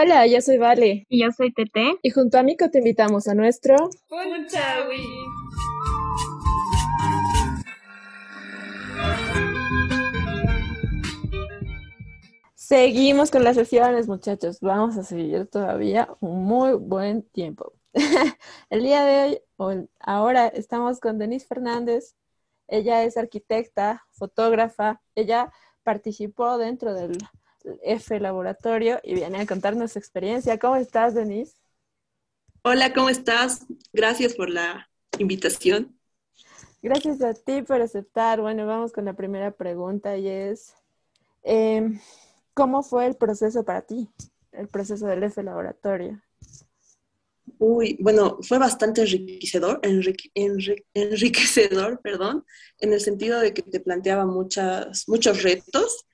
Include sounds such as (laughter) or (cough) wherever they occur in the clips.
Hola, yo soy Vale. Y yo soy Tete. Y junto a Mico te invitamos a nuestro... Punchawi. Seguimos con las sesiones, muchachos. Vamos a seguir todavía un muy buen tiempo. (laughs) el día de hoy, o ahora, estamos con Denise Fernández. Ella es arquitecta, fotógrafa. Ella participó dentro del F Laboratorio y viene a contarnos su experiencia. ¿Cómo estás, Denise? Hola, ¿cómo estás? Gracias por la invitación. Gracias a ti por aceptar. Bueno, vamos con la primera pregunta y es, em, ¿cómo fue el proceso para ti? El proceso del F Laboratorio. Uy, bueno, fue bastante enriquecedor, enriquecedor, (laughs) perdón, en el sentido de que te planteaba muchas, muchos retos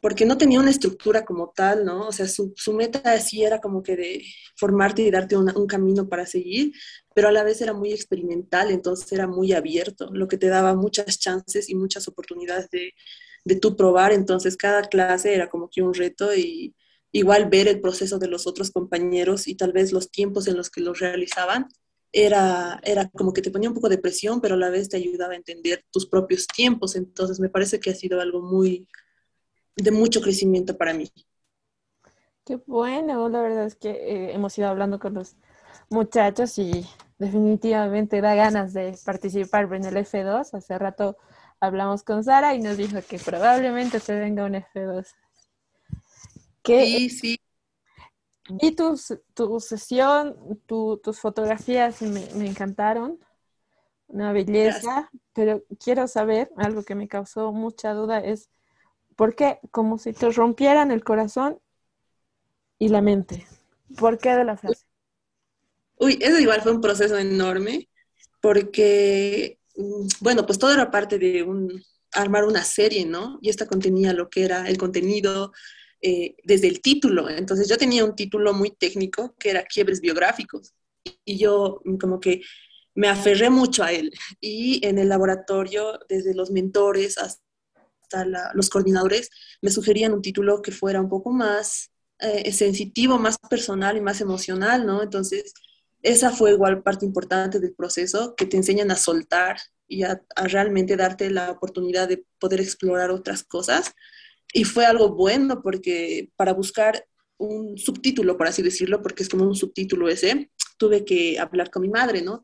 porque no tenía una estructura como tal, ¿no? O sea, su, meta sí era como que de formarte y darte un camino para seguir, pero a la vez era muy experimental, entonces era muy abierto, lo que te daba muchas chances y muchas oportunidades de, de tú probar, entonces cada clase era como que un reto y igual ver el proceso de los otros compañeros y tal vez los tiempos en los que los realizaban, era, era como que te ponía un poco de presión, pero a la vez te ayudaba a entender tus propios tiempos, entonces me parece que ha sido algo muy de mucho crecimiento para mí. Qué bueno, la verdad es que eh, hemos ido hablando con los muchachos y definitivamente da ganas de participar en el F2. Hace rato hablamos con Sara y nos dijo que probablemente se venga un F2. sí, sí. Vi tu, tu sesión, tus fotografías me, me encantaron, una belleza, pero quiero saber, algo que me causó mucha duda es ¿Por qué? Como si te rompieran el corazón y la mente. ¿Por qué de la frase? Uy, eso igual fue un proceso enorme, porque, mm, bueno, pues todo era parte de un, armar una serie, ¿no? Y esta contenía lo que era el contenido eh, desde el título. Entonces yo tenía un título muy técnico que era Quiebres Biográficos. Y yo como que me aferré mucho a él. Y en el laboratorio, desde los mentores hasta los coordinadores me sugerían un título que fuera un poco más eh, sensitivo, más personal y más emocional, ¿no? Entonces, esa fue igual parte importante del proceso, que te enseñan a soltar y a, realmente darte la oportunidad de poder explorar otras cosas. Y fue algo bueno porque para buscar un subtítulo, por así decirlo, porque es como un subtítulo ese, tuve que hablar con mi madre, ¿no?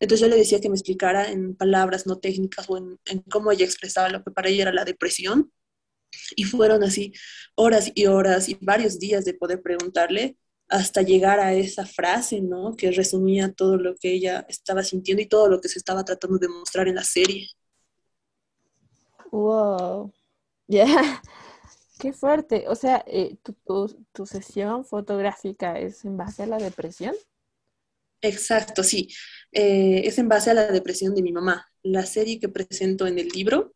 Entonces yo le decía que me explicara en palabras no técnicas o en, cómo ella expresaba lo que para ella era la depresión. Y fueron así horas y horas y varios días de poder preguntarle hasta llegar a esa frase, ¿no? Que resumía todo lo que ella estaba sintiendo y todo lo que se estaba tratando de mostrar en la serie. Wow. (laughs) Ya. Qué fuerte. O sea, eh, tu, sesión fotográfica es en base a la depresión. Exacto, sí. Eh, es en base a la depresión de mi mamá. La serie que presento en el libro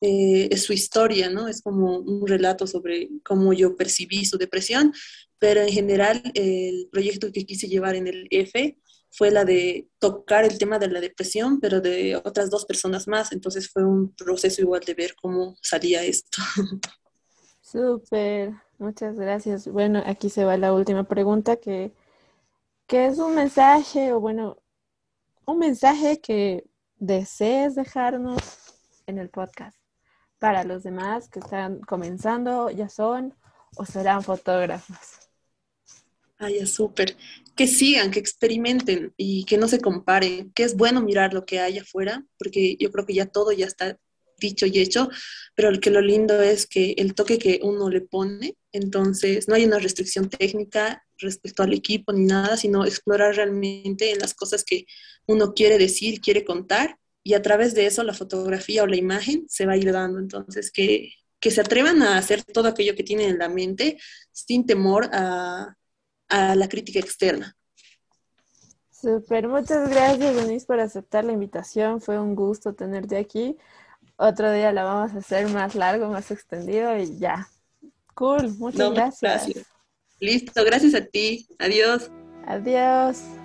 eh, es su historia, ¿no? Es como un relato sobre cómo yo percibí su depresión, pero en general el proyecto que quise llevar en el F fue la de tocar el tema de la depresión, pero de otras dos personas más. Entonces fue un proceso igual de ver cómo salía esto. (laughs) Súper, muchas gracias. Bueno, aquí se va la última pregunta que que es un mensaje, o bueno, un mensaje que desees dejarnos en el podcast para los demás que están comenzando, ya son o serán fotógrafos. Ay, es súper. Que sigan, que experimenten y que no se comparen, que es bueno mirar lo que hay afuera, porque yo creo que ya todo ya está dicho y hecho, pero que lo lindo es que el toque que uno le pone, entonces no hay una restricción técnica respecto al equipo ni nada, sino explorar realmente en las cosas que uno quiere decir, quiere contar, y a través de eso la fotografía o la imagen se va a ir dando. Entonces, que, que se atrevan a hacer todo aquello que tienen en la mente sin temor a, a la crítica externa. Super, muchas gracias Denise por aceptar la invitación, fue un gusto tenerte aquí. Otro día la vamos a hacer más largo, más extendido y ya. Cool, muchas gracias. Listo, gracias a ti. Adiós. Adiós.